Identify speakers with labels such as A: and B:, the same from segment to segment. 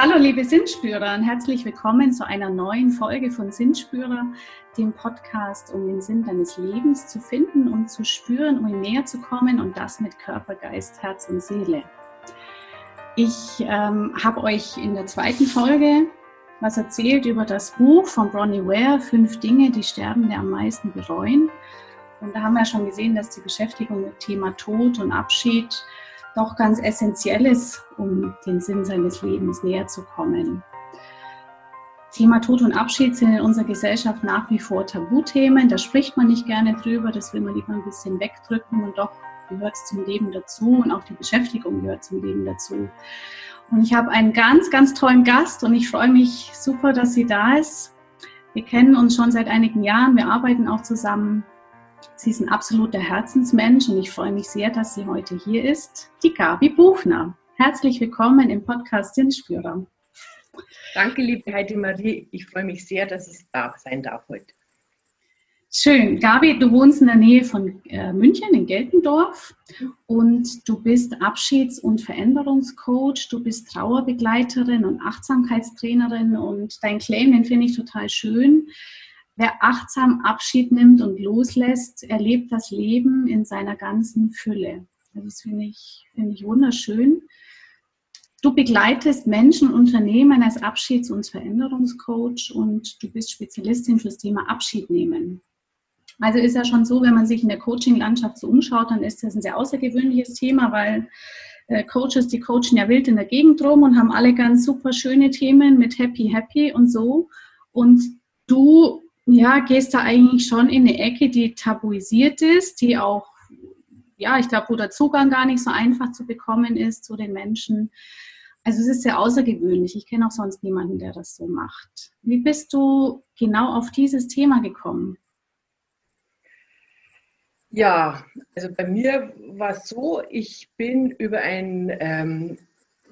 A: Hallo liebe Sinnspürer und herzlich willkommen zu einer neuen Folge von Sinnspürer, dem Podcast, um den Sinn deines Lebens zu finden und zu spüren, um ihm näher zu kommen und das mit Körper, Geist, Herz und Seele. Ich ähm, habe euch in der zweiten Folge was erzählt über das Buch von Bronnie Ware, Fünf Dinge, die Sterbende am meisten bereuen. Und da haben wir schon gesehen, dass die Beschäftigung mit Thema Tod und Abschied doch ganz essentiell ist, um den Sinn seines Lebens näher zu kommen. Thema Tod und Abschied sind in unserer Gesellschaft nach wie vor Tabuthemen. Da spricht man nicht gerne drüber, das will man lieber ein bisschen wegdrücken und doch gehört es zum Leben dazu und auch die Beschäftigung gehört zum Leben dazu. Und ich habe einen ganz, ganz tollen Gast und ich freue mich super, dass sie da ist. Wir kennen uns schon seit einigen Jahren, wir arbeiten auch zusammen. Sie ist ein absoluter Herzensmensch und ich freue mich sehr, dass sie heute hier ist. Die Gabi Buchner. Herzlich willkommen im Podcast Sinnspürer.
B: Danke, liebe Heidi Marie. Ich freue mich sehr, dass ich da sein darf heute.
A: Schön. Gabi, du wohnst in der Nähe von äh, München in Geltendorf und du bist Abschieds- und Veränderungscoach, du bist Trauerbegleiterin und Achtsamkeitstrainerin und dein Claim, den finde ich total schön. Wer achtsam Abschied nimmt und loslässt, erlebt das Leben in seiner ganzen Fülle. Das finde ich, finde ich wunderschön. Du begleitest Menschen Unternehmen als Abschieds- und Veränderungscoach und du bist Spezialistin fürs Thema Abschied nehmen. Also ist ja schon so, wenn man sich in der Coaching-Landschaft so umschaut, dann ist das ein sehr außergewöhnliches Thema, weil äh, Coaches, die coachen ja wild in der Gegend rum und haben alle ganz super schöne Themen mit Happy, Happy und so. Und du, ja, gehst da eigentlich schon in eine Ecke, die tabuisiert ist, die auch, ja, ich glaube, wo der Zugang gar nicht so einfach zu bekommen ist zu den Menschen. Also es ist sehr außergewöhnlich. Ich kenne auch sonst niemanden, der das so macht. Wie bist du genau auf dieses Thema gekommen?
B: Ja, also bei mir war es so, ich bin über ein ähm,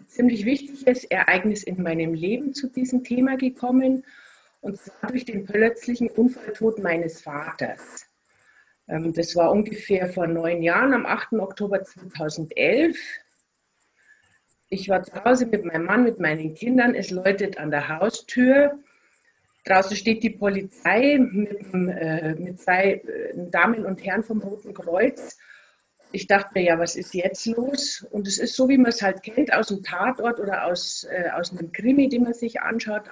B: ziemlich wichtiges Ereignis in meinem Leben zu diesem Thema gekommen, und zwar durch den plötzlichen Unfalltod meines Vaters. Ähm, das war ungefähr vor neun Jahren, am 8. Oktober 2011. Ich war zu Hause mit meinem Mann, mit meinen Kindern. Es läutet an der Haustür. Draußen steht die Polizei mit, äh, mit zwei äh, Damen und Herren vom Roten Kreuz. Ich dachte mir, ja, was ist jetzt los? Und es ist so, wie man es halt kennt aus dem Tatort oder aus, äh, aus einem Krimi, den man sich anschaut.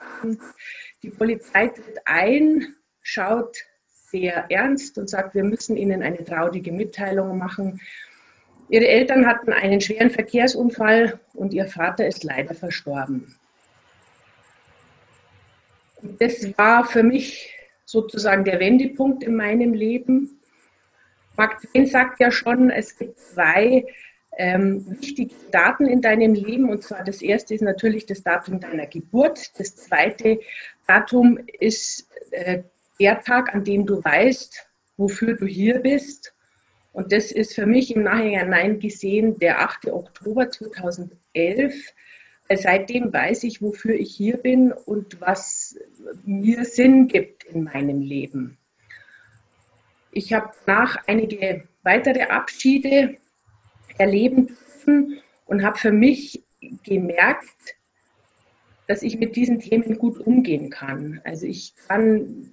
B: Die Polizei tritt ein, schaut sehr ernst und sagt, wir müssen Ihnen eine traurige Mitteilung machen. Ihre Eltern hatten einen schweren Verkehrsunfall und Ihr Vater ist leider verstorben das war für mich sozusagen der Wendepunkt in meinem Leben. Mark Twain sagt ja schon, es gibt zwei ähm, wichtige Daten in deinem Leben. Und zwar das erste ist natürlich das Datum deiner Geburt. Das zweite Datum ist äh, der Tag, an dem du weißt, wofür du hier bist. Und das ist für mich im Nachhinein gesehen der 8. Oktober 2011 seitdem weiß ich, wofür ich hier bin und was mir Sinn gibt in meinem Leben. Ich habe nach einige weitere Abschiede erleben dürfen und habe für mich gemerkt, dass ich mit diesen Themen gut umgehen kann. Also ich kann,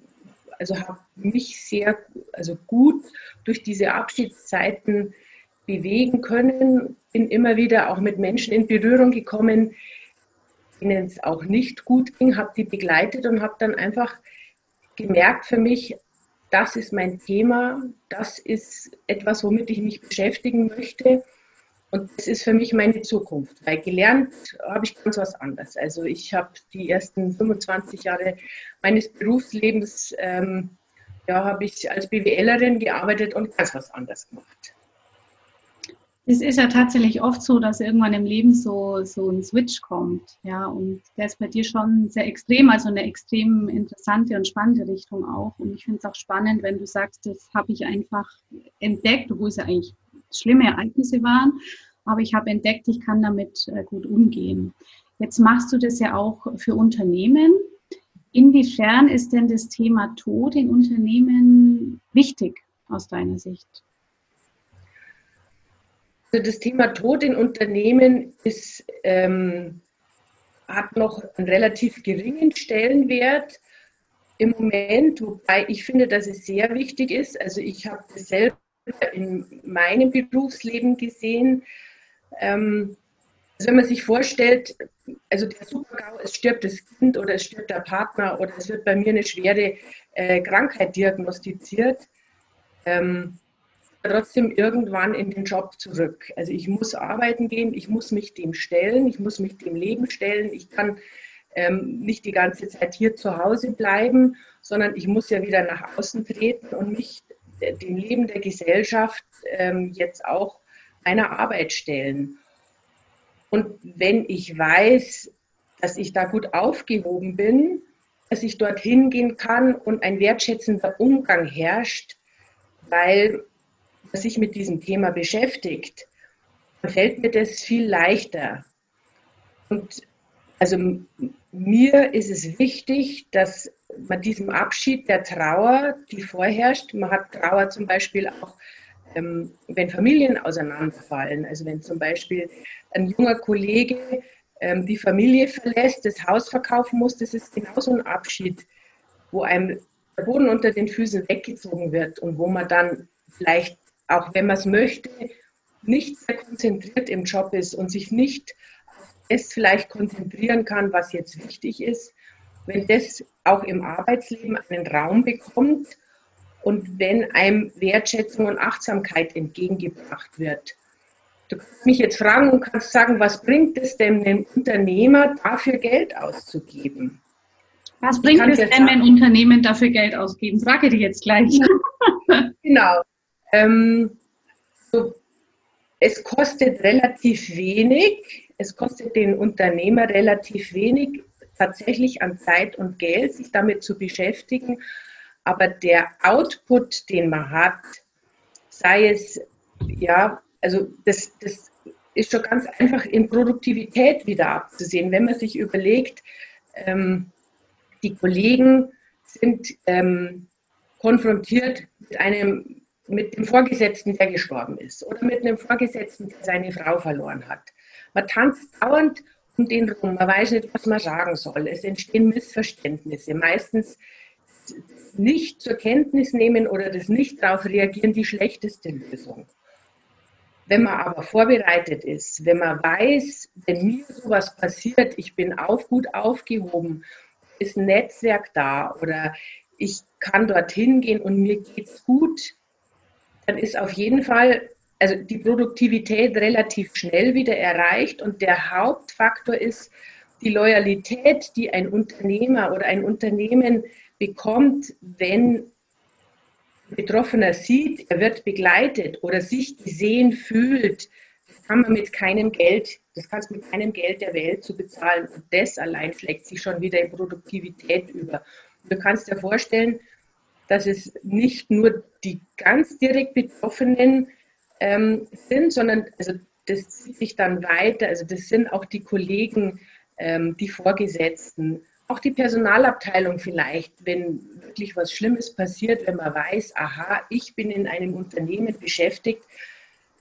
B: also habe mich sehr, also gut durch diese Abschiedszeiten bewegen können. Bin immer wieder auch mit Menschen in Berührung gekommen, denen es auch nicht gut ging, habe die begleitet und habe dann einfach gemerkt für mich, das ist mein Thema, das ist etwas, womit ich mich beschäftigen möchte. Und das ist für mich meine Zukunft, weil gelernt habe ich ganz was anderes. Also ich habe die ersten 25 Jahre meines Berufslebens, ähm, ja, habe ich als BWLerin gearbeitet und ganz was anderes gemacht.
A: Es ist ja tatsächlich oft so, dass irgendwann im Leben so, so ein Switch kommt. Ja, und der ist bei dir schon sehr extrem, also eine extrem interessante und spannende Richtung auch. Und ich finde es auch spannend, wenn du sagst, das habe ich einfach entdeckt, obwohl es ja eigentlich schlimme Ereignisse waren. Aber ich habe entdeckt, ich kann damit äh, gut umgehen. Jetzt machst du das ja auch für Unternehmen. Inwiefern ist denn das Thema Tod in Unternehmen wichtig aus deiner Sicht?
B: Also das Thema Tod in Unternehmen ist ähm, hat noch einen relativ geringen Stellenwert im Moment, wobei ich finde, dass es sehr wichtig ist. Also ich habe selber in meinem Berufsleben gesehen. Ähm, also wenn man sich vorstellt, also der Supergau, es stirbt das Kind oder es stirbt der Partner oder es wird bei mir eine schwere äh, Krankheit diagnostiziert, ähm, trotzdem irgendwann in den Job zurück. Also ich muss arbeiten gehen, ich muss mich dem stellen, ich muss mich dem Leben stellen. Ich kann ähm, nicht die ganze Zeit hier zu Hause bleiben, sondern ich muss ja wieder nach außen treten und mich dem Leben der Gesellschaft ähm, jetzt auch meiner Arbeit stellen. Und wenn ich weiß, dass ich da gut aufgehoben bin, dass ich dorthin gehen kann und ein wertschätzender Umgang herrscht, weil man sich mit diesem Thema beschäftigt, dann fällt mir das viel leichter. Und also mir ist es wichtig, dass man diesem Abschied der Trauer, die vorherrscht, man hat Trauer zum Beispiel auch, ähm, wenn Familien auseinanderfallen, also wenn zum Beispiel ein junger Kollege ähm, die Familie verlässt, das Haus verkaufen muss, das ist genauso ein Abschied, wo einem der Boden unter den Füßen weggezogen wird und wo man dann vielleicht, auch wenn man es möchte, nicht sehr konzentriert im Job ist und sich nicht auf das vielleicht konzentrieren kann, was jetzt wichtig ist. Wenn das auch im Arbeitsleben einen Raum bekommt und wenn einem Wertschätzung und Achtsamkeit entgegengebracht wird. Du kannst mich jetzt fragen und kannst sagen, was bringt es denn dem Unternehmer, dafür Geld auszugeben?
A: Was bringt es denn, wenn Unternehmen dafür Geld ausgeben? Frage dich jetzt gleich.
B: genau. Ähm, so, es kostet relativ wenig, es kostet den Unternehmer relativ wenig, tatsächlich an Zeit und Geld, sich damit zu beschäftigen. Aber der Output, den man hat, sei es ja also das, das ist schon ganz einfach in Produktivität wieder abzusehen. Wenn man sich überlegt, ähm, die Kollegen sind ähm, konfrontiert mit einem mit dem Vorgesetzten, der gestorben ist, oder mit einem Vorgesetzten, der seine Frau verloren hat. Man tanzt dauernd um den rum, man weiß nicht, was man sagen soll. Es entstehen Missverständnisse. Meistens nicht zur Kenntnis nehmen oder das nicht darauf reagieren, die schlechteste Lösung. Wenn man aber vorbereitet ist, wenn man weiß, wenn mir sowas passiert, ich bin auch gut aufgehoben, ist ein Netzwerk da oder ich kann dorthin gehen und mir geht es gut, dann ist auf jeden Fall also die Produktivität relativ schnell wieder erreicht und der Hauptfaktor ist die Loyalität, die ein Unternehmer oder ein Unternehmen bekommt, wenn Betroffener sieht, er wird begleitet oder sich gesehen fühlt, das kann man mit keinem Geld, das kannst mit keinem Geld der Welt zu bezahlen. Und das allein schlägt sich schon wieder in Produktivität über. du kannst dir vorstellen, dass es nicht nur die ganz direkt Betroffenen ähm, sind, sondern also das zieht sich dann weiter. Also das sind auch die Kollegen, ähm, die Vorgesetzten, auch die Personalabteilung vielleicht, wenn wirklich was Schlimmes passiert, wenn man weiß, aha, ich bin in einem Unternehmen beschäftigt,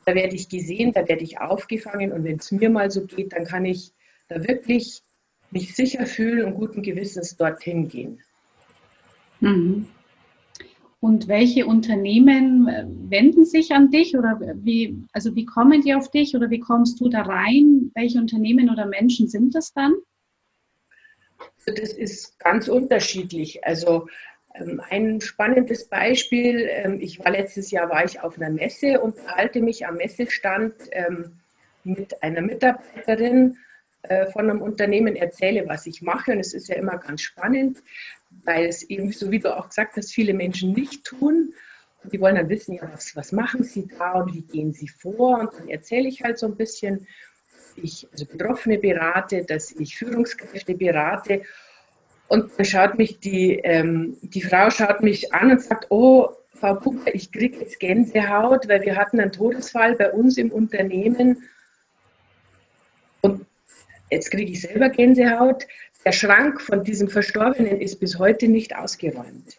B: da werde ich gesehen, da werde ich aufgefangen und wenn es mir mal so geht, dann kann ich da wirklich mich sicher fühlen und guten Gewissens dorthin gehen.
A: Mhm. Und welche Unternehmen äh, wenden sich an dich oder wie, also wie kommen die auf dich oder wie kommst du da rein? Welche Unternehmen oder Menschen sind das dann?
B: Das ist ganz unterschiedlich. Also ähm, ein spannendes Beispiel, ähm, ich war letztes Jahr war ich auf einer Messe und halte mich am Messestand ähm, mit einer Mitarbeiterin äh, von einem Unternehmen, erzähle, was ich mache. Und es ist ja immer ganz spannend, weil es eben, so wie du auch gesagt hast, viele Menschen nicht tun. Die wollen dann wissen, ja, was, was machen sie da und wie gehen sie vor? Und dann erzähle ich halt so ein bisschen ich also Betroffene berate, dass ich Führungskräfte berate. Und dann schaut mich die, ähm, die Frau schaut mich an und sagt, oh, Frau Pucker, ich kriege jetzt Gänsehaut, weil wir hatten einen Todesfall bei uns im Unternehmen. Und jetzt kriege ich selber Gänsehaut. Der Schrank von diesem Verstorbenen ist bis heute nicht ausgeräumt.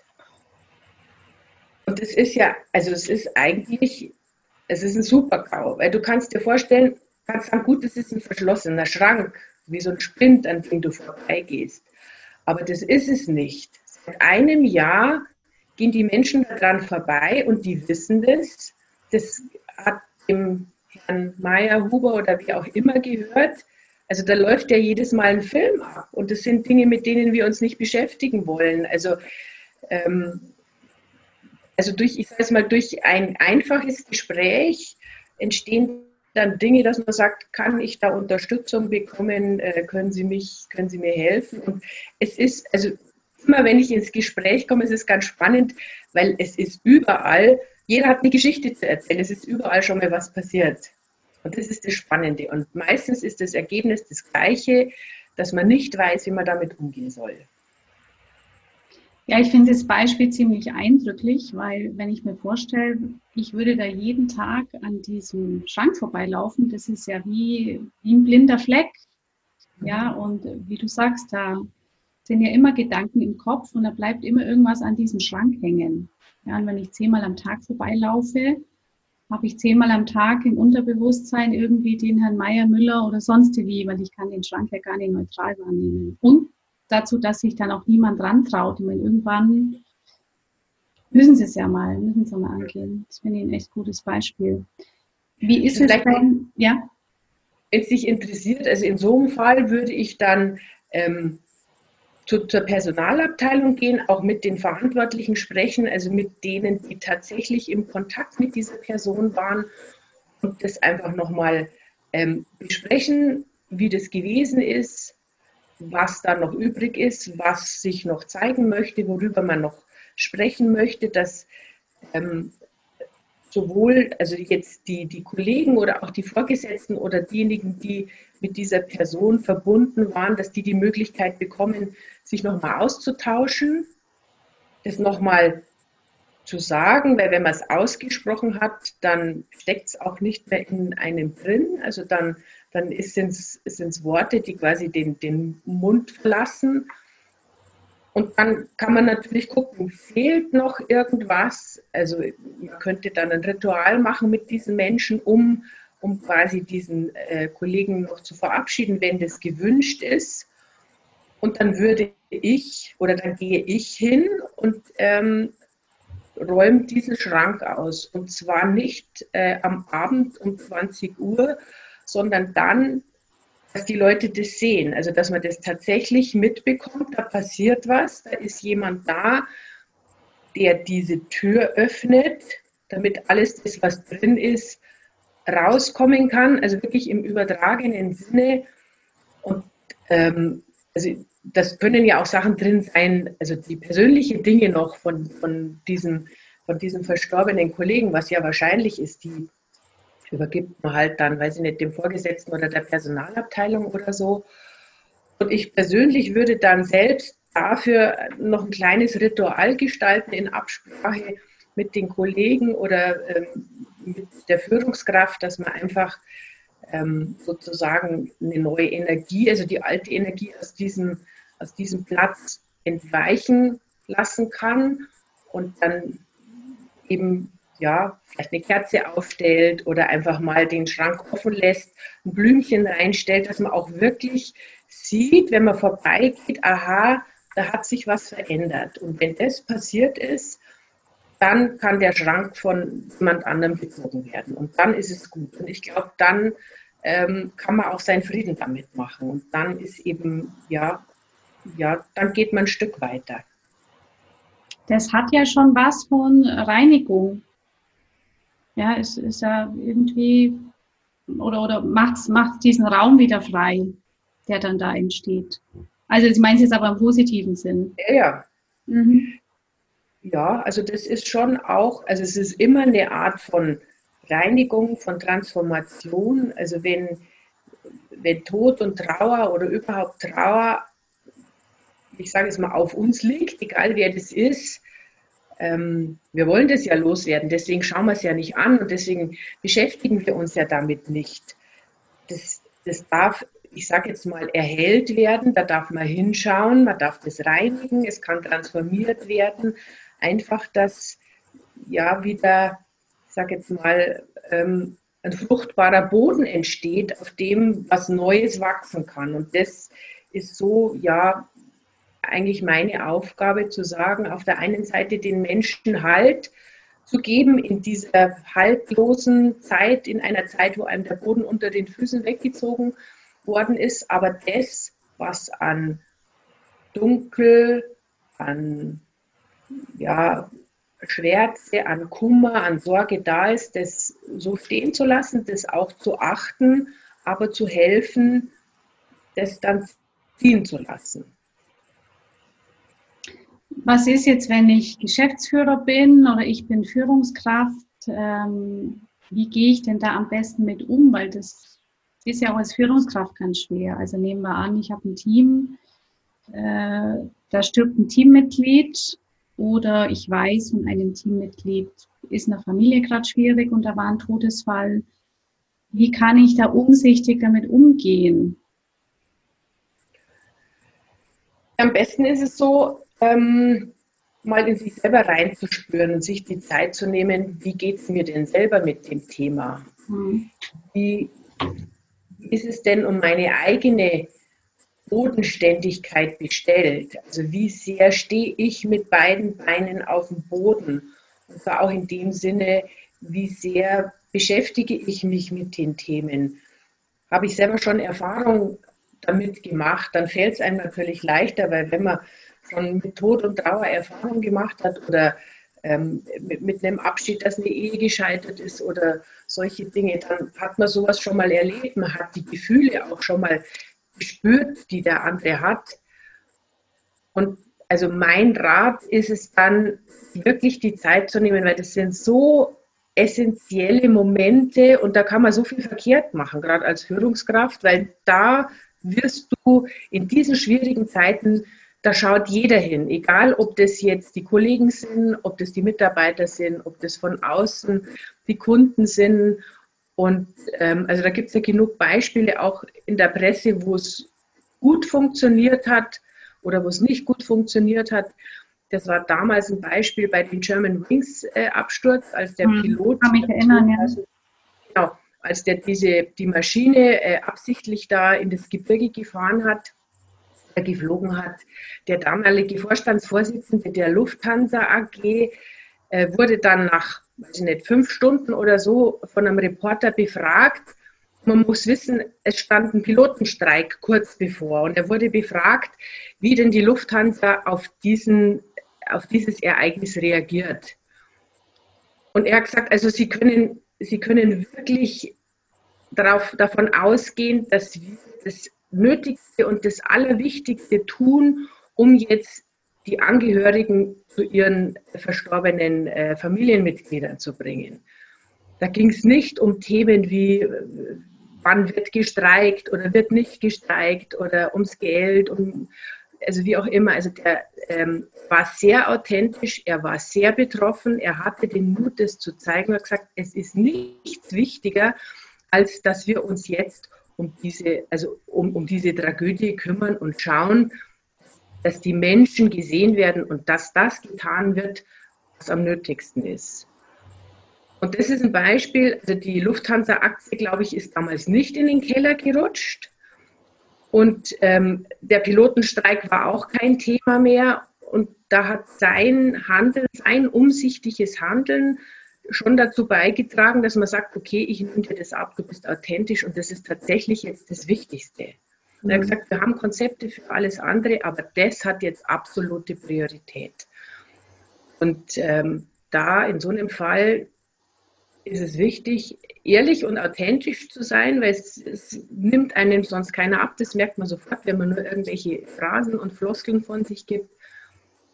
B: Und das ist ja, also es ist eigentlich, es ist ein Super-GAU, weil du kannst dir vorstellen, kannst sagen, gut, das ist ein verschlossener Schrank. wie so ein Sprint, an dem du vorbeigehst. Aber das ist es nicht. Seit einem Jahr gehen die Menschen daran vorbei und die wissen das. Das hat dem Herrn Meier, Huber oder wie auch immer gehört. Also da läuft ja jedes Mal ein Film ab und das sind Dinge, mit denen wir uns nicht beschäftigen wollen. Also, ähm, also durch, ich sage es mal, durch ein einfaches Gespräch entstehen dann Dinge, dass man sagt, kann ich da Unterstützung bekommen, äh, können Sie mich, können Sie mir helfen? Und es ist, also immer wenn ich ins Gespräch komme, ist es ganz spannend, weil es ist überall, jeder hat eine Geschichte zu erzählen, es ist überall schon mal was passiert. Und das ist das Spannende. Und meistens ist das Ergebnis das gleiche, dass man nicht weiß, wie man damit umgehen soll.
A: Ja, ich finde das Beispiel ziemlich eindrücklich, weil wenn ich mir vorstelle, ich würde da jeden Tag an diesem Schrank vorbeilaufen, das ist ja wie, wie ein blinder Fleck. Ja, und wie du sagst, da sind ja immer Gedanken im Kopf und da bleibt immer irgendwas an diesem Schrank hängen. Ja, und wenn ich zehnmal am Tag vorbeilaufe, habe ich zehnmal am Tag im Unterbewusstsein irgendwie den Herrn Meier, Müller oder sonst wie, weil ich kann den Schrank ja gar nicht neutral wahrnehmen. Und dazu, dass sich dann auch niemand rantraut. Ich meine, irgendwann müssen sie es ja mal, müssen sie mal angehen. Das finde ich ein echt gutes Beispiel. Wie ist Vielleicht es denn? Ja?
B: Wenn es dich interessiert, also in so einem Fall würde ich dann ähm, zu, zur Personalabteilung gehen, auch mit den Verantwortlichen sprechen, also mit denen, die tatsächlich im Kontakt mit dieser Person waren und das einfach nochmal ähm, besprechen, wie das gewesen ist, was da noch übrig ist, was sich noch zeigen möchte, worüber man noch sprechen möchte, dass ähm, sowohl also jetzt die, die Kollegen oder auch die Vorgesetzten oder diejenigen, die mit dieser Person verbunden waren, dass die die Möglichkeit bekommen, sich nochmal auszutauschen, das nochmal zu sagen, weil wenn man es ausgesprochen hat, dann steckt es auch nicht mehr in einem drin. Also dann, dann sind es Worte, die quasi den, den Mund verlassen. Und dann kann man natürlich gucken, fehlt noch irgendwas? Also man könnte dann ein Ritual machen mit diesen Menschen, um, um quasi diesen äh, Kollegen noch zu verabschieden, wenn das gewünscht ist. Und dann würde ich oder dann gehe ich hin und ähm, räumt diesen Schrank aus. Und zwar nicht äh, am Abend um 20 Uhr, sondern dann, dass die Leute das sehen. Also, dass man das tatsächlich mitbekommt, da passiert was, da ist jemand da, der diese Tür öffnet, damit alles das, was drin ist, rauskommen kann. Also wirklich im übertragenen Sinne. Und ähm, also das können ja auch Sachen drin sein, also die persönlichen Dinge noch von, von, diesem, von diesem verstorbenen Kollegen, was ja wahrscheinlich ist, die übergibt man halt dann, weiß ich nicht, dem Vorgesetzten oder der Personalabteilung oder so. Und ich persönlich würde dann selbst dafür noch ein kleines Ritual gestalten in Absprache mit den Kollegen oder ähm, mit der Führungskraft, dass man einfach ähm, sozusagen eine neue Energie, also die alte Energie aus diesem aus diesem Platz entweichen lassen kann und dann eben ja, vielleicht eine Kerze aufstellt oder einfach mal den Schrank offen lässt, ein Blümchen reinstellt, dass man auch wirklich sieht, wenn man vorbeigeht, aha, da hat sich was verändert. Und wenn das passiert ist, dann kann der Schrank von jemand anderem bezogen werden. Und dann ist es gut. Und ich glaube, dann ähm, kann man auch seinen Frieden damit machen. Und dann ist eben, ja, ja, dann geht man ein Stück weiter.
A: Das hat ja schon was von Reinigung. Ja, es ist ja irgendwie, oder, oder macht macht diesen Raum wieder frei, der dann da entsteht. Also ich meine es jetzt aber im positiven Sinn.
B: Ja, ja. Mhm. Ja, also das ist schon auch, also es ist immer eine Art von Reinigung, von Transformation. Also wenn, wenn Tod und Trauer oder überhaupt Trauer ich sage es mal, auf uns liegt, egal wer das ist. Ähm, wir wollen das ja loswerden, deswegen schauen wir es ja nicht an und deswegen beschäftigen wir uns ja damit nicht. Das, das darf, ich sage jetzt mal, erhellt werden, da darf man hinschauen, man darf das reinigen, es kann transformiert werden. Einfach, dass ja wieder, ich sage jetzt mal, ähm, ein fruchtbarer Boden entsteht, auf dem was Neues wachsen kann. Und das ist so, ja, eigentlich meine Aufgabe zu sagen, auf der einen Seite den Menschen Halt zu geben in dieser haltlosen Zeit, in einer Zeit, wo einem der Boden unter den Füßen weggezogen worden ist, aber das, was an Dunkel, an ja, Schwärze, an Kummer, an Sorge da ist, das so stehen zu lassen, das auch zu achten, aber zu helfen, das dann ziehen zu lassen.
A: Was ist jetzt, wenn ich Geschäftsführer bin oder ich bin Führungskraft? Ähm, wie gehe ich denn da am besten mit um? Weil das ist ja auch als Führungskraft ganz schwer. Also nehmen wir an, ich habe ein Team, äh, da stirbt ein Teammitglied oder ich weiß von einem Teammitglied, ist in der Familie gerade schwierig und da war ein Todesfall. Wie kann ich da umsichtig damit umgehen?
B: Am besten ist es so, ähm, mal in sich selber reinzuspüren und sich die Zeit zu nehmen, wie geht es mir denn selber mit dem Thema? Mhm. Wie ist es denn um meine eigene Bodenständigkeit bestellt? Also wie sehr stehe ich mit beiden Beinen auf dem Boden? Und zwar auch in dem Sinne, wie sehr beschäftige ich mich mit den Themen? Habe ich selber schon Erfahrung damit gemacht, dann fällt es einem natürlich leichter, weil wenn man schon mit Tod und Trauer Erfahrung gemacht hat oder ähm, mit, mit, einem Abschied, dass eine Ehe gescheitert ist oder solche Dinge, dann hat man sowas schon mal erlebt. Man hat die Gefühle auch schon mal gespürt, die der andere hat. Und also mein Rat ist es dann, wirklich die Zeit zu nehmen, weil das sind so essentielle Momente und da kann man so viel verkehrt machen, gerade als Führungskraft, weil da wirst du in diesen schwierigen Zeiten da schaut jeder hin, egal ob das jetzt die Kollegen sind, ob das die Mitarbeiter sind, ob das von außen die Kunden sind. Und ähm, also da gibt es ja genug Beispiele auch in der Presse, wo es gut funktioniert hat oder wo es nicht gut funktioniert hat. Das war damals ein Beispiel bei dem German Wings äh, Absturz, als der hm, Pilot. Kann mich erinnern, ja. Also, genau, als der diese, die Maschine äh, absichtlich da in das Gebirge gefahren hat geflogen hat. Der damalige Vorstandsvorsitzende der Lufthansa AG äh, wurde dann nach, weiß ich nicht, fünf Stunden oder so von einem Reporter befragt. Man muss wissen, es stand ein Pilotenstreik kurz bevor und er wurde befragt, wie denn die Lufthansa auf, diesen, auf dieses Ereignis reagiert. Und er hat gesagt, also Sie können, Sie können wirklich darauf, davon ausgehen, dass wir das Nötigste und das Allerwichtigste tun, um jetzt die Angehörigen zu ihren verstorbenen äh, Familienmitgliedern zu bringen. Da ging es nicht um Themen wie, äh, wann wird gestreikt oder wird nicht gestreikt oder ums Geld, um, also wie auch immer. Also der ähm, war sehr authentisch, er war sehr betroffen, er hatte den Mut, das zu zeigen. Er hat gesagt, es ist nichts wichtiger, als dass wir uns jetzt um diese, also um, um diese Tragödie kümmern und schauen, dass die Menschen gesehen werden und dass das getan wird, was am nötigsten ist. Und das ist ein Beispiel, also die Lufthansa-Aktie, glaube ich, ist damals nicht in den Keller gerutscht. Und ähm, der Pilotenstreik war auch kein Thema mehr. Und da hat sein Handeln, sein umsichtiges Handeln schon dazu beigetragen, dass man sagt, okay, ich nehme dir das ab, du bist authentisch und das ist tatsächlich jetzt das Wichtigste. Und er hat mhm. gesagt, wir haben Konzepte für alles andere, aber das hat jetzt absolute Priorität. Und ähm, da in so einem Fall ist es wichtig, ehrlich und authentisch zu sein, weil es, es, nimmt einem sonst keiner ab. Das merkt man sofort, wenn man nur irgendwelche Phrasen und Floskeln von sich gibt.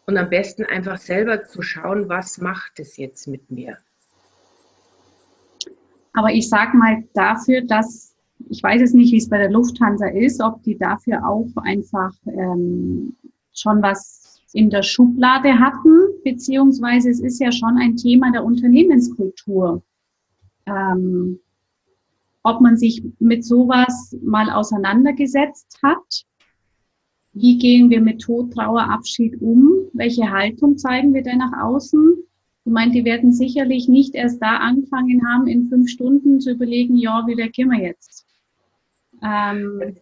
B: Und am besten einfach selber zu schauen, was macht es jetzt mit mir.
A: Aber ich sage mal dafür, dass, ich weiß es nicht, wie es bei der Lufthansa ist, ob die dafür auch einfach ähm, schon was in der Schublade hatten, beziehungsweise es ist ja schon ein Thema der Unternehmenskultur. Ähm, ob man sich mit sowas mal auseinandergesetzt hat. Wie gehen wir mit Tod, Trauer, Abschied um? Welche Haltung zeigen wir denn nach außen? Ich meine, die werden sicherlich nicht erst da angefangen haben, in fünf Stunden zu überlegen, ja, wie reagieren wir jetzt? Ähm,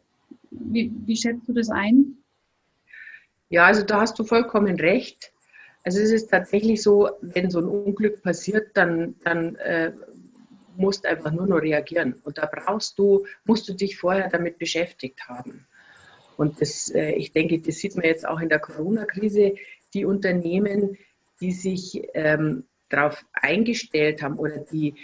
A: wie, wie schätzt du das ein?
B: Ja, also da hast du vollkommen recht. Also es ist tatsächlich so, wenn so ein Unglück passiert, dann, dann äh, musst einfach nur noch reagieren. Und da brauchst du, musst du dich vorher damit beschäftigt haben. Und das, äh, ich denke, das sieht man jetzt auch in der Corona-Krise. Die Unternehmen, die sich ähm, darauf eingestellt haben oder die,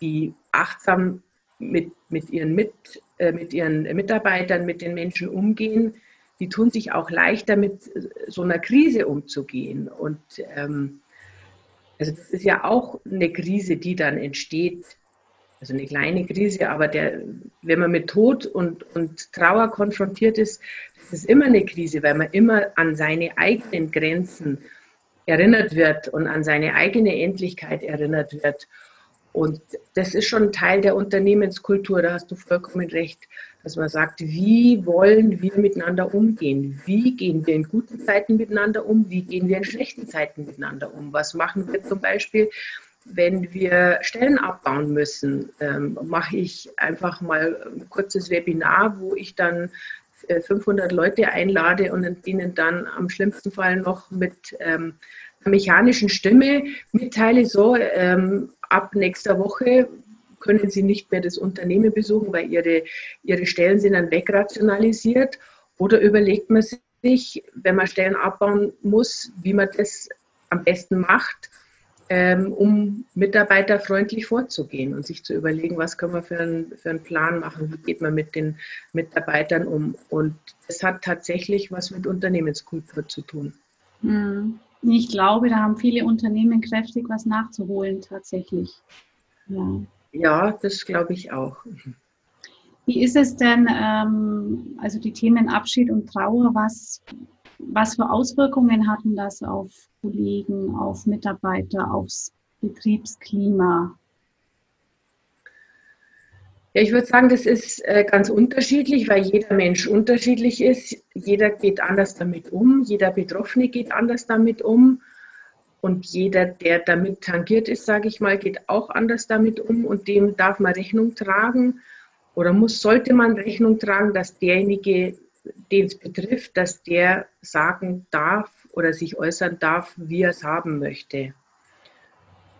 B: die achtsam mit, mit, ihren mit, äh, mit ihren Mitarbeitern, mit den Menschen umgehen, die tun sich auch leichter mit so einer Krise umzugehen. Und ähm, also das ist ja auch eine Krise, die dann entsteht, also eine kleine Krise, aber der, wenn man mit Tod und, und Trauer konfrontiert ist, das ist immer eine Krise, weil man immer an seine eigenen Grenzen erinnert wird und an seine eigene Endlichkeit erinnert wird. Und das ist schon Teil der Unternehmenskultur, da hast du vollkommen recht, dass man sagt, wie wollen wir miteinander umgehen? Wie gehen wir in guten Zeiten miteinander um? Wie gehen wir in schlechten Zeiten miteinander um? Was machen wir zum Beispiel, wenn wir Stellen abbauen müssen, ähm, mache ich einfach mal ein kurzes Webinar, wo ich dann 500 äh, Leute einlade und ihnen dann am schlimmsten Fall noch mit ähm, mechanischen Stimme mitteile, so ähm, ab nächster Woche können sie nicht mehr das Unternehmen besuchen, weil ihre, ihre Stellen sind dann wegrationalisiert. Oder überlegt man sich, wenn man Stellen abbauen muss, wie man das am besten macht ähm, um mitarbeiterfreundlich vorzugehen und sich zu überlegen, was können wir für einen, für einen Plan machen, wie geht man mit den Mitarbeitern um. Und das hat tatsächlich was mit Unternehmenskultur zu tun.
A: Hm. Ich glaube, da haben viele Unternehmen kräftig was nachzuholen tatsächlich.
B: Ja, ja das glaube ich auch.
A: Wie ist es denn, ähm, also die Themen Abschied und Trauer, was, was für Auswirkungen hatten das auf Kollegen, auf Mitarbeiter, aufs Betriebsklima?
B: Ja, ich würde sagen, das ist äh, ganz unterschiedlich, weil jeder Mensch unterschiedlich ist. Jeder geht anders damit um, jeder Betroffene geht anders damit um. Und jeder, der damit tangiert ist, sage ich mal, geht auch anders damit um und dem darf man Rechnung tragen oder muss, sollte man Rechnung tragen, dass derjenige, den es betrifft, dass der sagen darf oder sich äußern darf, wie er es haben möchte.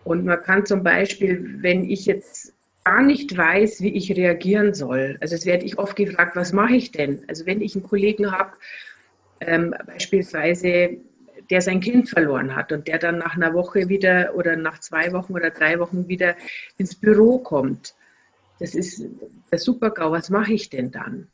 B: Und man kann zum Beispiel, wenn ich jetzt gar nicht weiß, wie ich reagieren soll, also es werde ich oft gefragt, was mache ich denn? Also wenn ich einen Kollegen habe, ähm, beispielsweise, der sein Kind verloren hat und der dann nach einer Woche wieder oder nach zwei Wochen oder drei Wochen wieder ins Büro kommt, das ist der Super-GAU, was mache ich denn dann?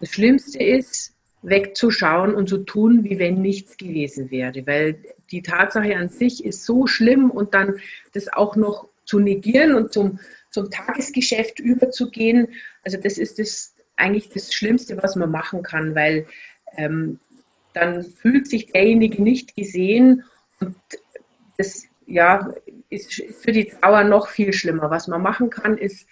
B: Das Schlimmste ist, wegzuschauen und zu tun, wie wenn nichts gewesen wäre. Weil die Tatsache an sich ist so schlimm und dann das auch noch zu negieren und zum, zum Tagesgeschäft überzugehen, also das ist das eigentlich das Schlimmste, was man machen kann, weil ähm, dann fühlt sich derjenige nicht gesehen und das ja, ist für die Trauer noch viel schlimmer. Was man machen kann, ist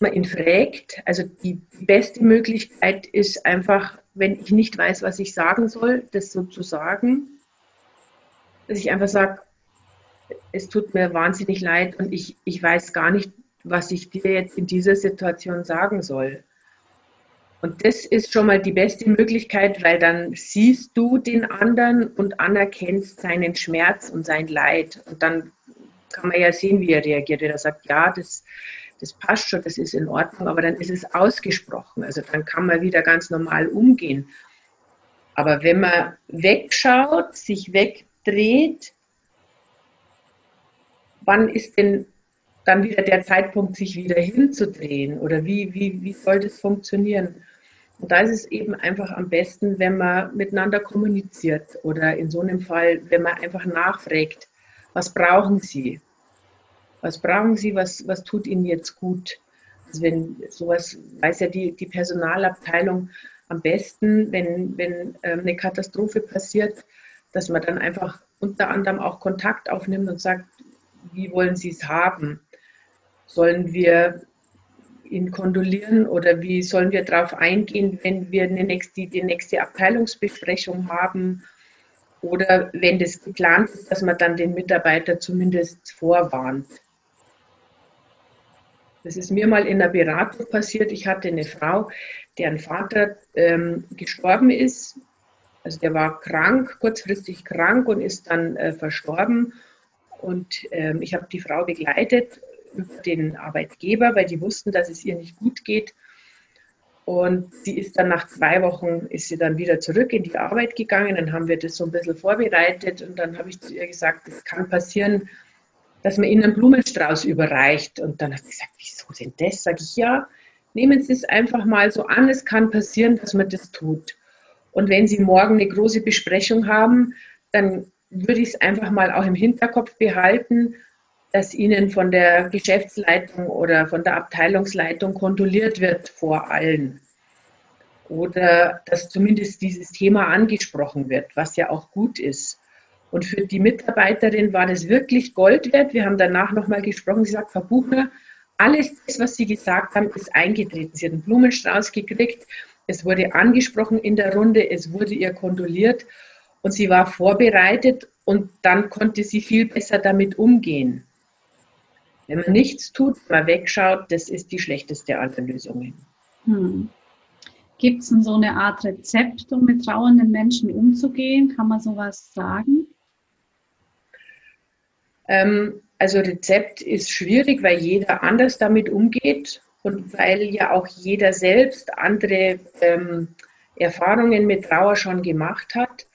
B: man ihn fragt. Also die beste Möglichkeit ist einfach, wenn ich nicht weiß, was ich sagen soll, das so zu sagen, dass ich einfach sage, es tut mir wahnsinnig leid und ich, ich weiß gar nicht, was ich dir jetzt in dieser Situation sagen soll. Und das ist schon mal die beste Möglichkeit, weil dann siehst du den anderen und anerkennst seinen Schmerz und sein Leid. Und dann kann man ja sehen, wie er reagiert. Er sagt, ja, das, das passt schon, das ist in Ordnung, aber dann ist es ausgesprochen. Also dann kann man wieder ganz normal umgehen. Aber wenn man wegschaut, sich wegdreht, wann ist denn dann wieder der Zeitpunkt, sich wieder hinzudrehen? Oder wie, wie, wie soll das funktionieren? Und da ist es eben einfach am besten, wenn man miteinander kommuniziert oder in so einem Fall, wenn man einfach nachfragt, was brauchen Sie? was brauchen Sie, was, was tut Ihnen jetzt gut? Also wenn sowas weiß ja die, die Personalabteilung am besten, wenn, wenn ähm, eine Katastrophe passiert, dass man dann einfach unter anderem auch Kontakt aufnimmt und sagt, wie wollen Sie es haben? Sollen wir ihn kondolieren oder wie sollen wir darauf eingehen, wenn wir eine nächste, die nächste Abteilungsbesprechung haben? Oder wenn das geplant ist, dass man dann den Mitarbeiter zumindest vorwarnt. Das ist mir mal in der Beratung passiert. Ich hatte eine Frau, deren Vater ähm, gestorben ist. Also der war krank, kurzfristig krank und ist dann äh, verstorben. Und ähm, ich habe die Frau begleitet über den Arbeitgeber, weil die wussten, dass es ihr nicht gut geht. Und sie ist dann nach zwei Wochen, ist sie dann wieder zurück in die Arbeit gegangen. Dann haben wir das so ein bisschen vorbereitet und dann habe ich zu ihr gesagt, es kann passieren, dass man ihnen einen Blumenstrauß überreicht. Und dann hat sie gesagt, wieso denn das? Sage ich, ja, nehmen Sie es einfach mal so an, es kann passieren, dass man das tut. Und wenn Sie morgen eine große Besprechung haben, dann würde ich es einfach mal auch im Hinterkopf behalten, dass Ihnen von der Geschäftsleitung oder von der Abteilungsleitung kontrolliert wird vor allen. Oder dass zumindest dieses Thema angesprochen wird, was ja auch gut ist. Und für die Mitarbeiterin war das wirklich Gold wert. Wir haben danach nochmal gesprochen. Sie sagt, Frau Buchner, alles das, was Sie gesagt haben, ist eingetreten. Sie hat einen Blumenstrauß gekriegt. Es wurde angesprochen in der Runde. Es wurde ihr kondoliert. Und sie war vorbereitet und dann konnte sie viel besser damit umgehen. Wenn man nichts tut, mal wegschaut, das ist die schlechteste aller Lösungen. Hm.
A: Gibt es denn so eine Art Rezept, um mit trauernden Menschen umzugehen? Kann man sowas sagen?
B: Ähm, also Rezept ist schwierig, weil jeder anders damit umgeht und weil ja auch jeder selbst andere ähm, Erfahrungen mit Trauer schon gemacht hat.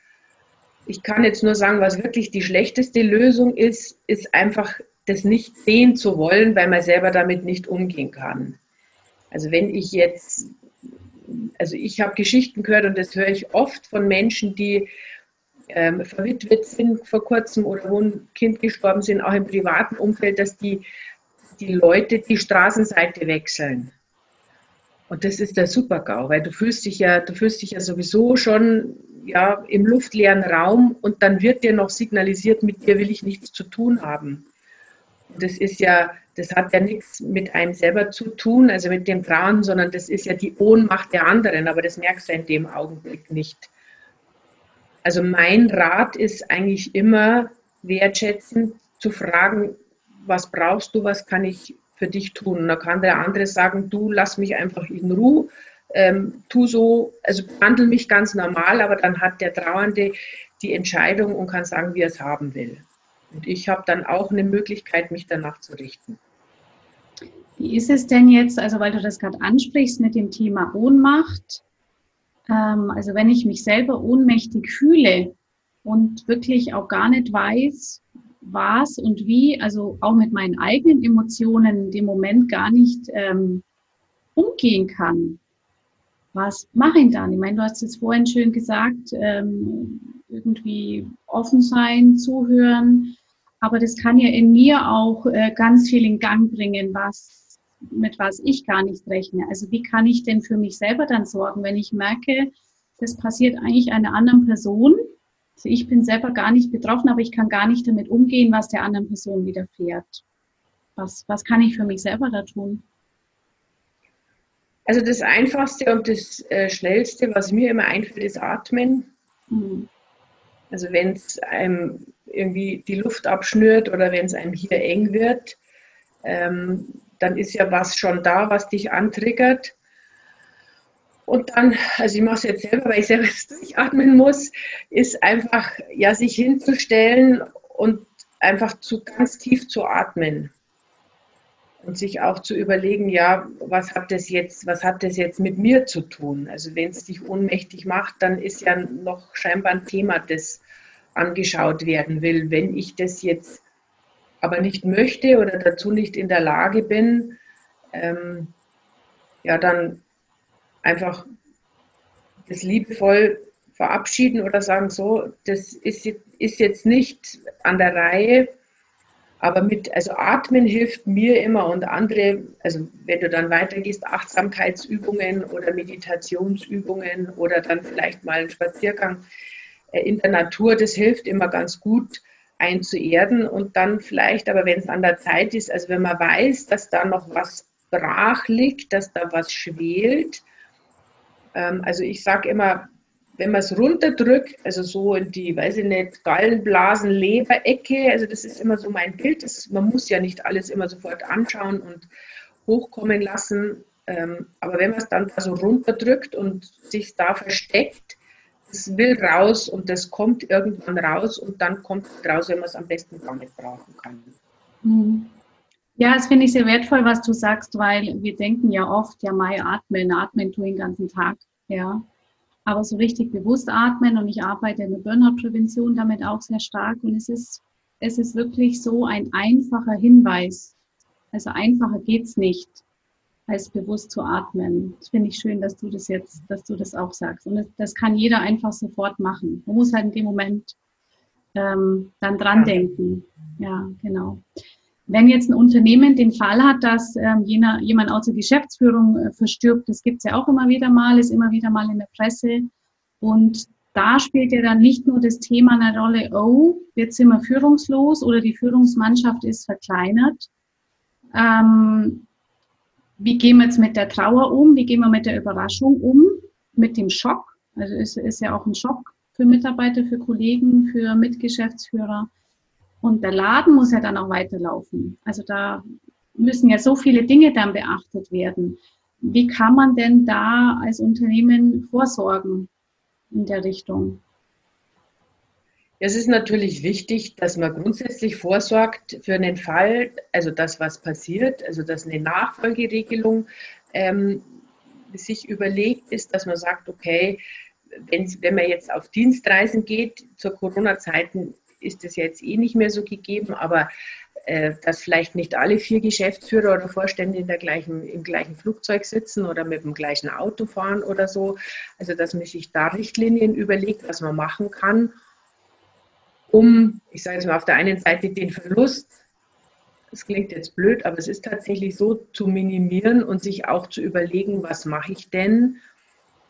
B: Ich kann jetzt nur sagen, was wirklich die schlechteste Lösung ist, ist einfach das nicht sehen zu wollen, weil man selber damit nicht umgehen kann. Also wenn ich jetzt, also ich habe Geschichten gehört und das höre ich oft von Menschen, die ähm, verwitwet sind vor kurzem oder wo ein Kind gestorben sind, auch im privaten Umfeld, dass die, die Leute die Straßenseite wechseln. Und das ist der Super-GAU, weil du fühlst dich ja, du fühlst dich ja sowieso schon ja, im luftleeren Raum und dann wird dir noch signalisiert, mit dir will ich nichts zu tun haben das ist ja, das hat ja nichts mit einem selber zu tun, also mit dem Trauen, sondern das ist ja die Ohnmacht der anderen, aber das merkst du in dem Augenblick nicht. Also mein Rat ist eigentlich immer wertschätzend zu fragen, was brauchst du, was kann ich für dich tun? Und dann kann der andere sagen, du lass mich einfach in Ruhe, ähm, tu so, also behandle mich ganz normal, aber dann hat der Trauernde die Entscheidung und kann sagen, wie er es haben will. Und ich habe dann auch eine Möglichkeit, mich danach zu richten.
A: Wie ist es denn jetzt, also weil du das gerade ansprichst mit dem Thema Ohnmacht, ähm, also wenn ich mich selber ohnmächtig fühle und wirklich auch gar nicht weiß, was und wie, also auch mit meinen eigenen Emotionen dem Moment gar nicht ähm, umgehen kann. Was mache ich dann? Ich meine, du hast es vorhin schön gesagt, ähm, irgendwie offen sein, zuhören. Aber das kann ja in mir auch äh, ganz viel in Gang bringen, was, mit was ich gar nicht rechne. Also wie kann ich denn für mich selber dann sorgen, wenn ich merke, das passiert eigentlich einer anderen Person. Also ich bin selber gar nicht betroffen, aber ich kann gar nicht damit umgehen, was der anderen Person widerfährt. Was, was kann ich für mich selber da tun?
B: Also das Einfachste und das äh, Schnellste, was mir immer einfällt, ist Atmen. Mhm. Also wenn es einem irgendwie die Luft abschnürt oder wenn es einem hier eng wird, ähm, dann ist ja was schon da, was dich antriggert. Und dann, also ich mache es jetzt selber, weil ich selber durchatmen muss, ist einfach, ja, sich hinzustellen und einfach zu ganz tief zu atmen und sich auch zu überlegen, ja, was hat das jetzt, was hat das jetzt mit mir zu tun? Also wenn es dich ohnmächtig macht, dann ist ja noch scheinbar ein Thema, das angeschaut werden will. Wenn ich das jetzt aber nicht möchte oder dazu nicht in der Lage bin, ähm, ja, dann einfach das liebevoll verabschieden oder sagen, so, das ist, ist jetzt nicht an der Reihe, aber mit, also Atmen hilft mir immer und andere, also wenn du dann weitergehst, Achtsamkeitsübungen oder Meditationsübungen oder dann vielleicht mal einen Spaziergang äh, in der Natur, das hilft immer ganz gut einzuerden und dann vielleicht, aber wenn es an der Zeit ist, also wenn man weiß, dass da noch was brach liegt, dass da was schwelt, also ich sage immer, wenn man es runterdrückt, also so in die, weiß ich nicht, Gallenblasen, Leberecke, also das ist immer so mein Bild. Das, man muss ja nicht alles immer sofort anschauen und hochkommen lassen. Ähm, aber wenn man es dann so runterdrückt und sich da versteckt, das will raus und das kommt irgendwann raus und dann kommt es raus, wenn man es am besten gar nicht brauchen kann.
A: Mhm. Ja, das finde ich sehr wertvoll, was du sagst, weil wir denken ja oft, ja, Mai atmen, atmen tue den ganzen Tag, ja. Aber so richtig bewusst atmen und ich arbeite in der Burnout-Prävention damit auch sehr stark und es ist, es ist wirklich so ein einfacher Hinweis. Also einfacher geht's nicht, als bewusst zu atmen. Das finde ich schön, dass du das jetzt, dass du das auch sagst. Und das, das kann jeder einfach sofort machen. Man muss halt in dem Moment ähm, dann dran denken. Ja, genau. Wenn jetzt ein Unternehmen den Fall hat, dass ähm, jener, jemand aus der Geschäftsführung äh, verstirbt, das gibt es ja auch immer wieder mal, ist immer wieder mal in der Presse. Und da spielt ja dann nicht nur das Thema eine Rolle, oh, jetzt sind wir führungslos oder die Führungsmannschaft ist verkleinert. Ähm, wie gehen wir jetzt mit der Trauer um? Wie gehen wir mit der Überraschung um? Mit dem Schock? Also es ist ja auch ein Schock für Mitarbeiter, für Kollegen, für Mitgeschäftsführer. Und der Laden muss ja dann auch weiterlaufen. Also da müssen ja so viele Dinge dann beachtet werden. Wie kann man denn da als Unternehmen vorsorgen in der Richtung?
B: Es ist natürlich wichtig, dass man grundsätzlich vorsorgt für einen Fall, also das, was passiert, also dass eine Nachfolgeregelung ähm, sich überlegt ist, dass man sagt, okay, wenn, wenn man jetzt auf Dienstreisen geht, zur Corona-Zeiten ist das jetzt eh nicht mehr so gegeben, aber äh, dass vielleicht nicht alle vier Geschäftsführer oder Vorstände in der gleichen, im gleichen Flugzeug sitzen oder mit dem gleichen Auto fahren oder so. Also dass man sich da Richtlinien überlegt, was man machen kann, um, ich sage jetzt mal, auf der einen Seite den Verlust, das klingt jetzt blöd, aber es ist tatsächlich so, zu minimieren und sich auch zu überlegen, was mache ich denn,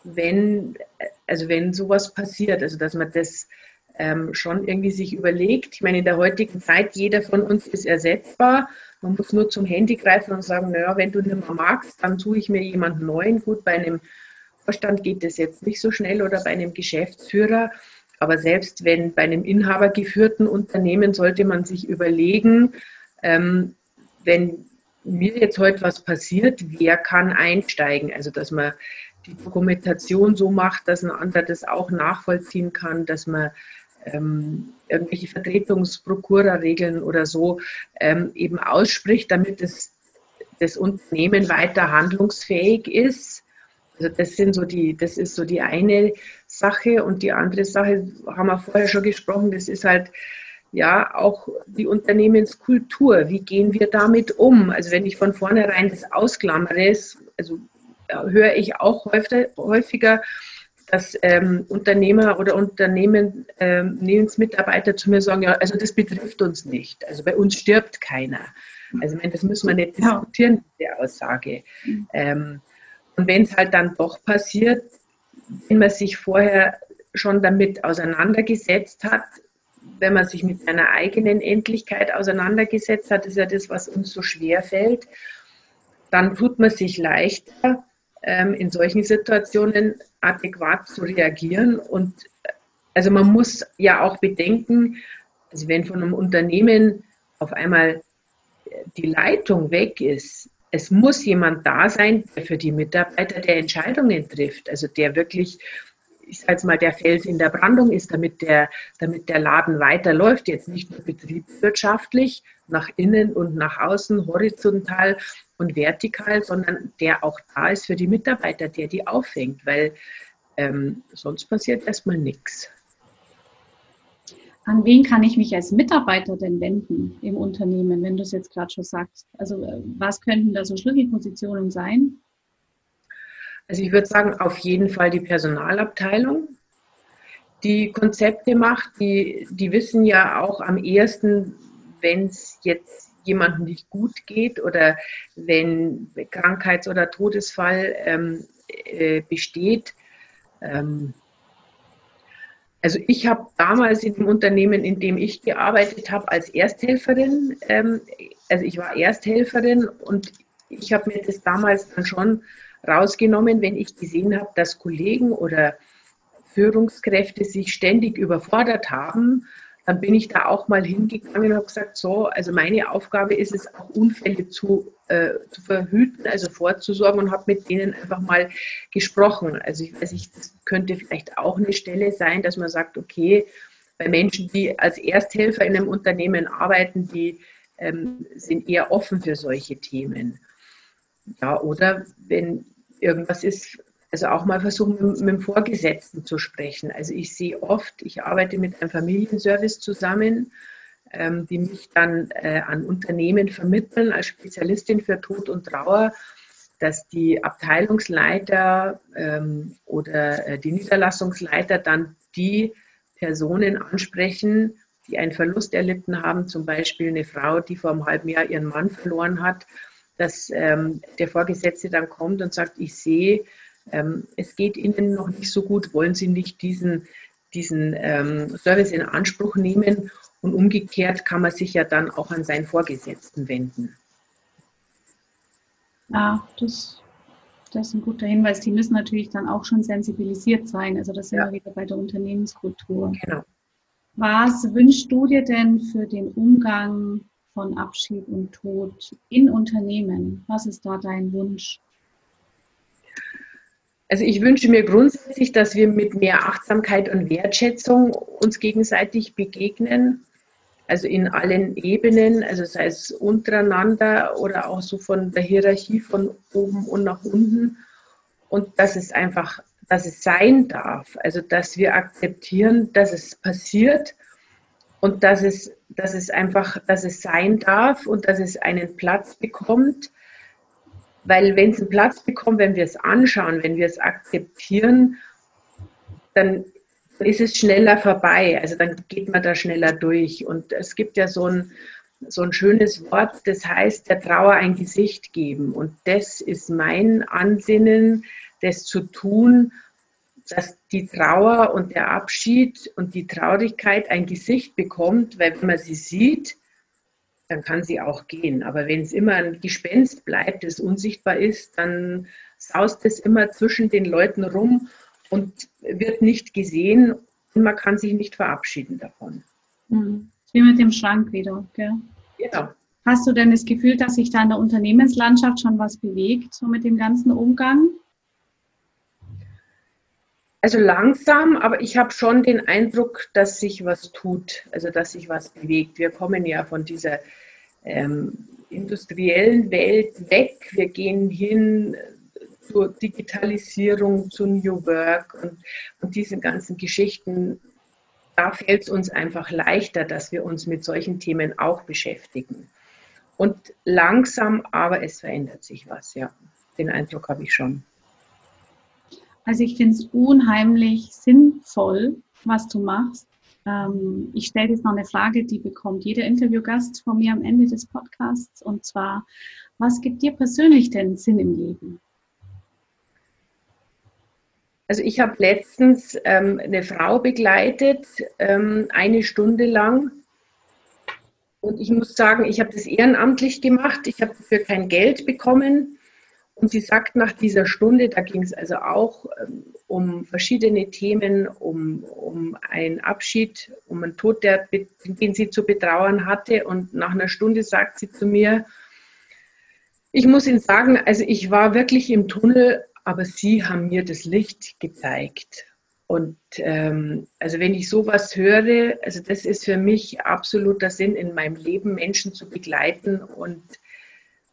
B: wenn, also wenn sowas passiert, also dass man das ähm, schon irgendwie sich überlegt. Ich meine, in der heutigen Zeit, jeder von uns ist ersetzbar. Man muss nur zum Handy greifen und sagen, naja, wenn du nicht mehr magst, dann suche ich mir jemanden neuen. Gut, bei einem Vorstand geht das jetzt nicht so schnell oder bei einem Geschäftsführer. Aber selbst wenn bei einem inhabergeführten Unternehmen sollte man sich überlegen, ähm, wenn mir jetzt heute was passiert, wer kann einsteigen? Also dass man die Dokumentation so macht, dass ein anderer das auch nachvollziehen kann, dass man ähm, irgendwelche Vertretungsprokura-Regeln oder so ähm, eben ausspricht, damit das, das Unternehmen weiter handlungsfähig ist. Also das sind so die, das ist so die eine Sache und die andere Sache haben wir vorher schon gesprochen, das ist halt ja auch die Unternehmenskultur. Wie gehen wir damit um? Also wenn ich von vornherein das ausklammere, also höre ich auch häufiger, dass ähm, Unternehmer oder Unternehmen, ähm, Unternehmensmitarbeiter zu mir sagen, ja, also das betrifft uns nicht. Also bei uns stirbt keiner. Also ich meine, das müssen wir nicht diskutieren, diese Aussage. Ähm, und wenn es halt dann doch passiert, wenn man sich vorher schon damit auseinandergesetzt hat, wenn man sich mit seiner eigenen Endlichkeit auseinandergesetzt hat, ist ja das, was uns so schwer fällt, dann tut man sich leichter, in solchen Situationen adäquat zu reagieren. Und also man muss ja auch bedenken, also wenn von einem Unternehmen auf einmal die Leitung weg ist, es muss jemand da sein, der für die Mitarbeiter der Entscheidungen trifft, also der wirklich, ich sage jetzt mal, der Fels in der Brandung ist, damit der, damit der Laden weiterläuft, jetzt nicht nur betriebswirtschaftlich, nach innen und nach außen, horizontal, und vertikal, sondern der auch da ist für die Mitarbeiter, der die auffängt, weil ähm, sonst passiert erstmal nichts.
A: An wen kann ich mich als Mitarbeiter denn wenden im Unternehmen, wenn du es jetzt gerade schon sagst? Also äh, was könnten da so Schlüsselpositionen sein?
B: Also ich würde sagen, auf jeden Fall die Personalabteilung, die Konzepte macht, die, die wissen ja auch am ehesten, wenn es jetzt jemandem nicht gut geht oder wenn Krankheits- oder Todesfall ähm, äh, besteht. Ähm, also ich habe damals in dem Unternehmen, in dem ich gearbeitet habe, als Ersthelferin, ähm, also ich war Ersthelferin und ich habe mir das damals dann schon rausgenommen, wenn ich gesehen habe, dass Kollegen oder Führungskräfte sich ständig überfordert haben, dann bin ich da auch mal hingegangen und habe gesagt, so, also meine Aufgabe ist es auch Unfälle zu, äh, zu verhüten, also vorzusorgen und habe mit denen einfach mal gesprochen. Also ich weiß nicht, das könnte vielleicht auch eine Stelle sein, dass man sagt, okay, bei Menschen, die als Ersthelfer in einem Unternehmen arbeiten, die ähm, sind eher offen für solche Themen. Ja, oder wenn irgendwas ist, also auch mal versuchen, mit, dem Vorgesetzten zu sprechen. Also ich sehe oft, ich arbeite mit einem Familienservice zusammen, ähm, die mich dann äh, an Unternehmen vermitteln als Spezialistin für Tod und Trauer, dass die Abteilungsleiter ähm, oder äh, die Niederlassungsleiter dann die Personen ansprechen, die einen Verlust erlitten haben, zum Beispiel eine Frau, die vor einem halben Jahr ihren Mann verloren hat, dass ähm, der Vorgesetzte dann kommt und sagt, ich sehe, ähm, es geht Ihnen noch nicht so gut, wollen Sie nicht diesen, diesen ähm, Service in Anspruch nehmen? Und umgekehrt kann man sich ja dann auch an seinen Vorgesetzten wenden.
A: Ja, das, das ist ein guter Hinweis. Die müssen natürlich dann auch schon sensibilisiert sein. Also das sind ja. wir wieder bei der Unternehmenskultur. Genau. Was wünschst du dir denn für den Umgang von Abschied und Tod in Unternehmen? Was ist da dein Wunsch?
B: Also ich wünsche mir grundsätzlich, dass wir mit mehr Achtsamkeit und Wertschätzung uns gegenseitig begegnen. Also in allen Ebenen, also sei es untereinander oder auch so von der Hierarchie von oben und nach unten. Und dass es einfach, dass es sein darf. Also dass wir akzeptieren, dass es passiert und dass es, dass es einfach, dass es sein darf und dass es einen Platz bekommt weil wenn es einen Platz bekommt, wenn wir es anschauen, wenn wir es akzeptieren, dann ist es schneller vorbei. Also dann geht man da schneller durch. Und es gibt ja so ein, so ein schönes Wort, das heißt, der Trauer ein Gesicht geben. Und das ist mein Ansinnen, das zu tun, dass die Trauer und der Abschied und die Traurigkeit ein Gesicht bekommt, weil wenn man sie sieht, dann kann sie auch gehen. Aber wenn es immer ein Gespenst bleibt, das unsichtbar ist, dann saust es immer zwischen den Leuten rum und wird nicht gesehen und man kann sich nicht verabschieden davon.
A: Mhm. Wie mit dem Schrank wieder, gell? Genau. Hast du denn das Gefühl, dass sich da in der Unternehmenslandschaft schon was bewegt, so mit dem ganzen Umgang?
B: Also langsam, aber ich habe schon den Eindruck, dass sich was tut, also dass sich was bewegt. Wir kommen ja von dieser ähm, industriellen Welt weg. Wir gehen hin zur Digitalisierung, zu New Work und, und diesen ganzen Geschichten. Da fällt es uns einfach leichter, dass wir uns mit solchen Themen auch beschäftigen. Und langsam, aber es verändert sich was, ja. Den Eindruck habe ich schon.
A: Also ich finde es unheimlich sinnvoll, was du machst. Ähm, ich stelle jetzt noch eine Frage, die bekommt jeder Interviewgast von mir am Ende des Podcasts. Und zwar, was gibt dir persönlich denn Sinn im Leben?
B: Also ich habe letztens ähm, eine Frau begleitet, ähm, eine Stunde lang. Und ich muss sagen, ich habe das ehrenamtlich gemacht. Ich habe dafür kein Geld bekommen. Und sie sagt nach dieser Stunde, da ging es also auch ähm, um verschiedene Themen, um, um einen Abschied, um einen Tod, der, den sie zu betrauern hatte. Und nach einer Stunde sagt sie zu mir, ich muss Ihnen sagen, also ich war wirklich im Tunnel, aber Sie haben mir das Licht gezeigt. Und ähm, also wenn ich sowas höre, also das ist für mich absoluter Sinn in meinem Leben, Menschen zu begleiten und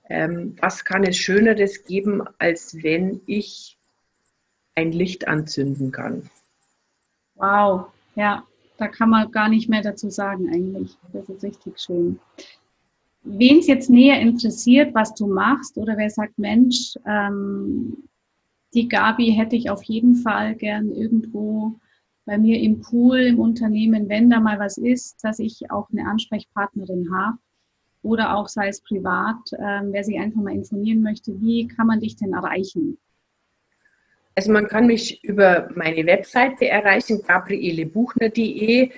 B: ähm, was kann es Schöneres geben, als wenn ich ein Licht anzünden kann?
A: Wow, ja, da kann man gar nicht mehr dazu sagen eigentlich. Das ist richtig schön. Wen es jetzt näher interessiert, was du machst, oder wer sagt, Mensch, ähm, die Gabi hätte ich auf jeden Fall gern irgendwo bei mir im Pool, im Unternehmen, wenn da mal was ist, dass ich auch eine Ansprechpartnerin habe oder auch sei es privat, ähm, wer sich einfach mal informieren möchte, wie kann man dich denn erreichen?
B: Also man kann mich über meine Webseite erreichen, gabrielebuchner.de.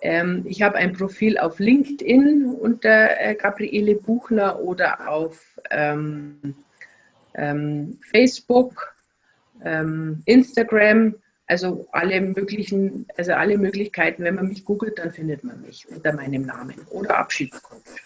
B: Ähm, ich habe ein Profil auf LinkedIn unter äh, Gabriele Buchner oder auf ähm, ähm, Facebook, ähm, Instagram. Also alle möglichen, also alle Möglichkeiten, wenn man mich googelt, dann findet man mich unter meinem Namen oder Abschiedscoach.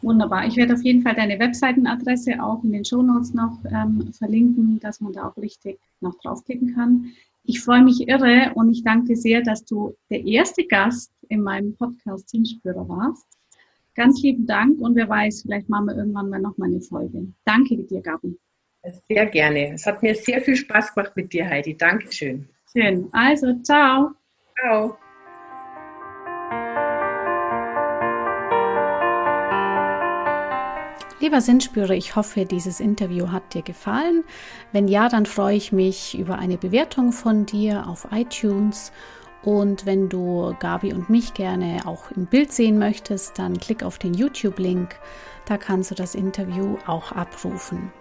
A: Wunderbar. Ich werde auf jeden Fall deine Webseitenadresse auch in den Shownotes noch ähm, verlinken, dass man da auch richtig noch draufklicken kann. Ich freue mich irre und ich danke dir sehr, dass du der erste Gast in meinem Podcast Sinnspürer warst. Ganz lieben Dank und wer weiß, vielleicht machen wir irgendwann mal noch mal eine Folge. Danke dir, Gabi.
B: Sehr gerne. Es hat mir sehr viel Spaß gemacht mit dir, Heidi. Dankeschön.
A: Schön. Also, ciao. Ciao. Lieber Sinnspürer, ich hoffe, dieses Interview hat dir gefallen. Wenn ja, dann freue ich mich über eine Bewertung von dir auf iTunes. Und wenn du Gabi und mich gerne auch im Bild sehen möchtest, dann klick auf den YouTube-Link. Da kannst du das Interview auch abrufen.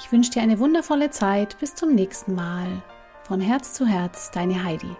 A: Ich wünsche dir eine wundervolle Zeit. Bis zum nächsten Mal. Von Herz zu Herz, deine Heidi.